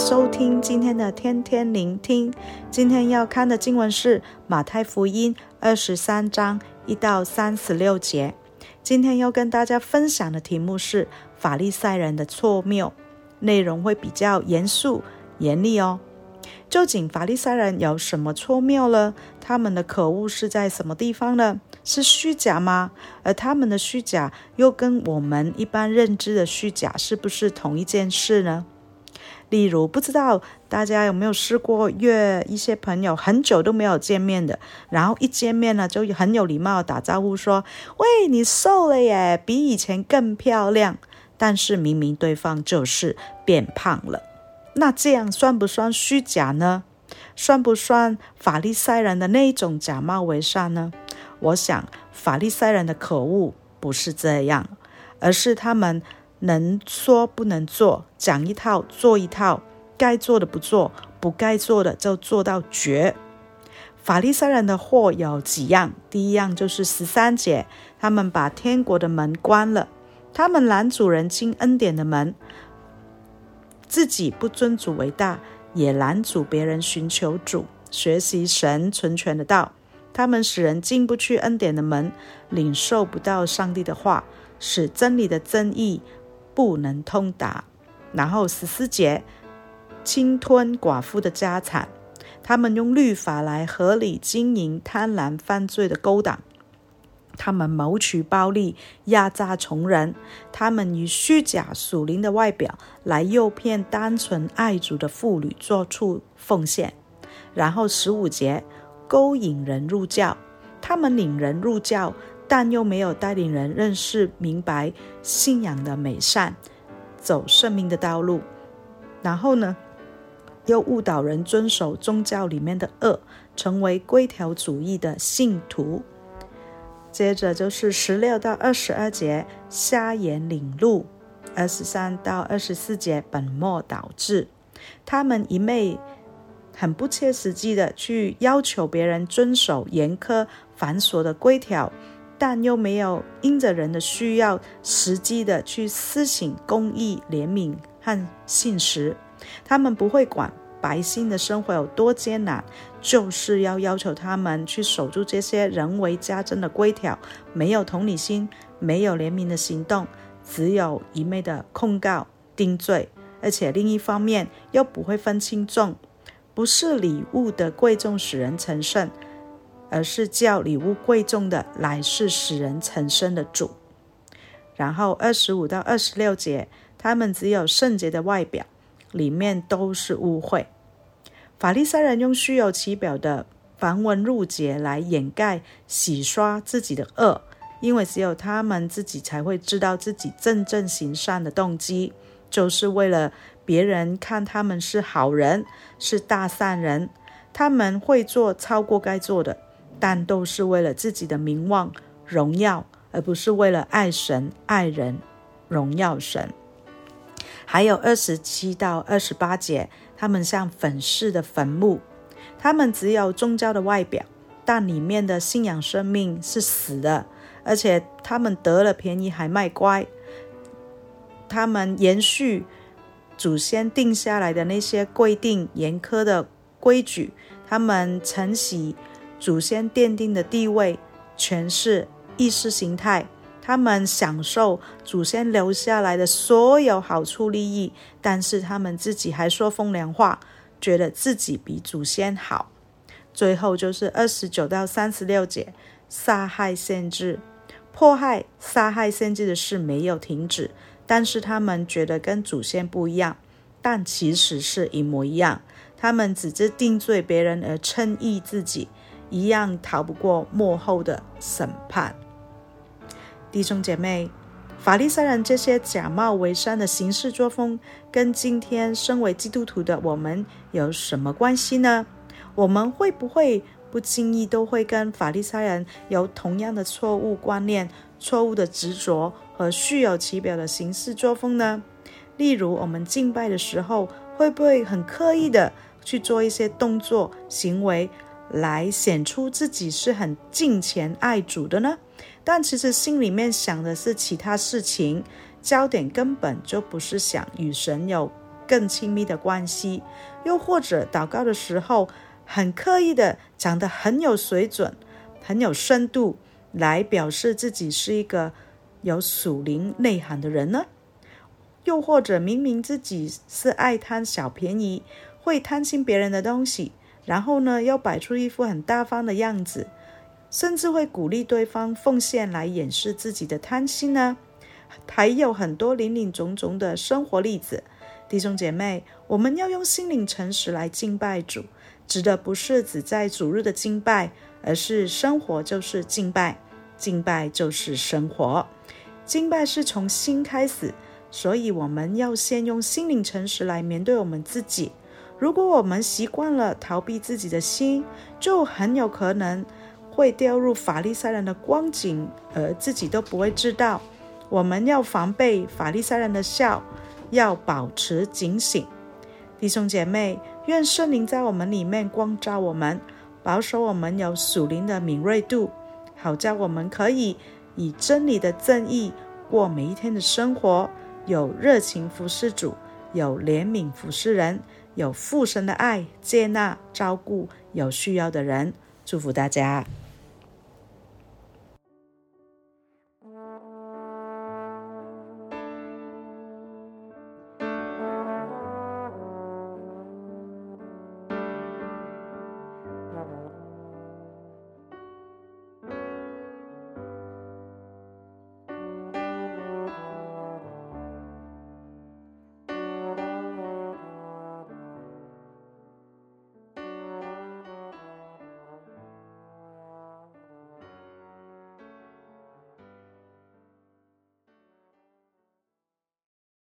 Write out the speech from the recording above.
收听今天的天天聆听。今天要看的经文是马太福音二十三章一到三十六节。今天要跟大家分享的题目是法利赛人的错谬，内容会比较严肃严厉哦。究竟法利赛人有什么错谬呢？他们的可恶是在什么地方呢？是虚假吗？而他们的虚假又跟我们一般认知的虚假是不是同一件事呢？例如，不知道大家有没有试过约一些朋友很久都没有见面的，然后一见面呢，就很有礼貌打招呼说：“喂，你瘦了耶，比以前更漂亮。”但是明明对方就是变胖了。那这样算不算虚假呢？算不算法利赛人的那一种假冒伪善呢？我想法利赛人的可恶不是这样，而是他们能说不能做，讲一套做一套，该做的不做，不该做的就做到绝。法利赛人的祸有几样？第一样就是十三节，他们把天国的门关了，他们拦主人进恩典的门。自己不尊主为大，也拦阻别人寻求主、学习神存全的道。他们使人进不去恩典的门，领受不到上帝的话，使真理的真意不能通达。然后十四节，侵吞寡妇的家产，他们用律法来合理经营贪婪犯罪的勾当。他们谋取暴利，压榨穷人；他们以虚假属灵的外表来诱骗单纯爱主的妇女做出奉献。然后十五节，勾引人入教，他们领人入教，但又没有带领人认识明白信仰的美善，走圣命的道路。然后呢，又误导人遵守宗教里面的恶，成为规条主义的信徒。接着就是十六到二十二节，瞎眼领路；二十三到二十四节，本末倒置。他们一昧很不切实际的去要求别人遵守严苛繁琐的规条，但又没有因着人的需要，实际的去施行公义、怜悯和信实。他们不会管。百姓的生活有多艰难，就是要要求他们去守住这些人为加增的规条，没有同理心，没有怜悯的行动，只有一昧的控告、定罪，而且另一方面又不会分轻重，不是礼物的贵重使人成圣，而是叫礼物贵重的乃是使人成身的主。然后二十五到二十六节，他们只有圣洁的外表。里面都是污秽。法利赛人用虚有其表的繁文缛节来掩盖、洗刷自己的恶，因为只有他们自己才会知道自己真正行善的动机，就是为了别人看他们是好人，是大善人。他们会做超过该做的，但都是为了自己的名望、荣耀，而不是为了爱神、爱人、荣耀神。还有二十七到二十八节，他们像粉饰的坟墓，他们只有宗教的外表，但里面的信仰生命是死的，而且他们得了便宜还卖乖，他们延续祖先定下来的那些规定严苛的规矩，他们承袭祖先奠定的地位、权势、意识形态。他们享受祖先留下来的所有好处利益，但是他们自己还说风凉话，觉得自己比祖先好。最后就是二十九到三十六节，杀害先知、迫害、杀害先知的事没有停止，但是他们觉得跟祖先不一样，但其实是一模一样。他们只知定罪别人而称义自己，一样逃不过幕后的审判。弟兄姐妹，法利赛人这些假冒伪善的行事作风，跟今天身为基督徒的我们有什么关系呢？我们会不会不经意都会跟法利赛人有同样的错误观念、错误的执着和虚有其表的行事作风呢？例如，我们敬拜的时候，会不会很刻意的去做一些动作、行为，来显出自己是很敬虔爱主的呢？但其实心里面想的是其他事情，焦点根本就不是想与神有更亲密的关系，又或者祷告的时候很刻意的讲得很有水准、很有深度，来表示自己是一个有属灵内涵的人呢？又或者明明自己是爱贪小便宜，会贪心别人的东西，然后呢，要摆出一副很大方的样子，甚至会鼓励对方奉献来掩饰自己的贪心呢？还有很多林林总总的生活例子。弟兄姐妹，我们要用心灵诚实来敬拜主，指的不是只在主日的敬拜，而是生活就是敬拜，敬拜就是生活。敬拜是从心开始，所以我们要先用心灵诚实来面对我们自己。如果我们习惯了逃避自己的心，就很有可能会掉入法利赛人的光景，而自己都不会知道。我们要防备法利赛人的笑。要保持警醒，弟兄姐妹，愿圣灵在我们里面光照我们，保守我们有属灵的敏锐度，好叫我们可以以真理的正义过每一天的生活，有热情服侍主，有怜悯服侍人，有父神的爱接纳照顾有需要的人。祝福大家。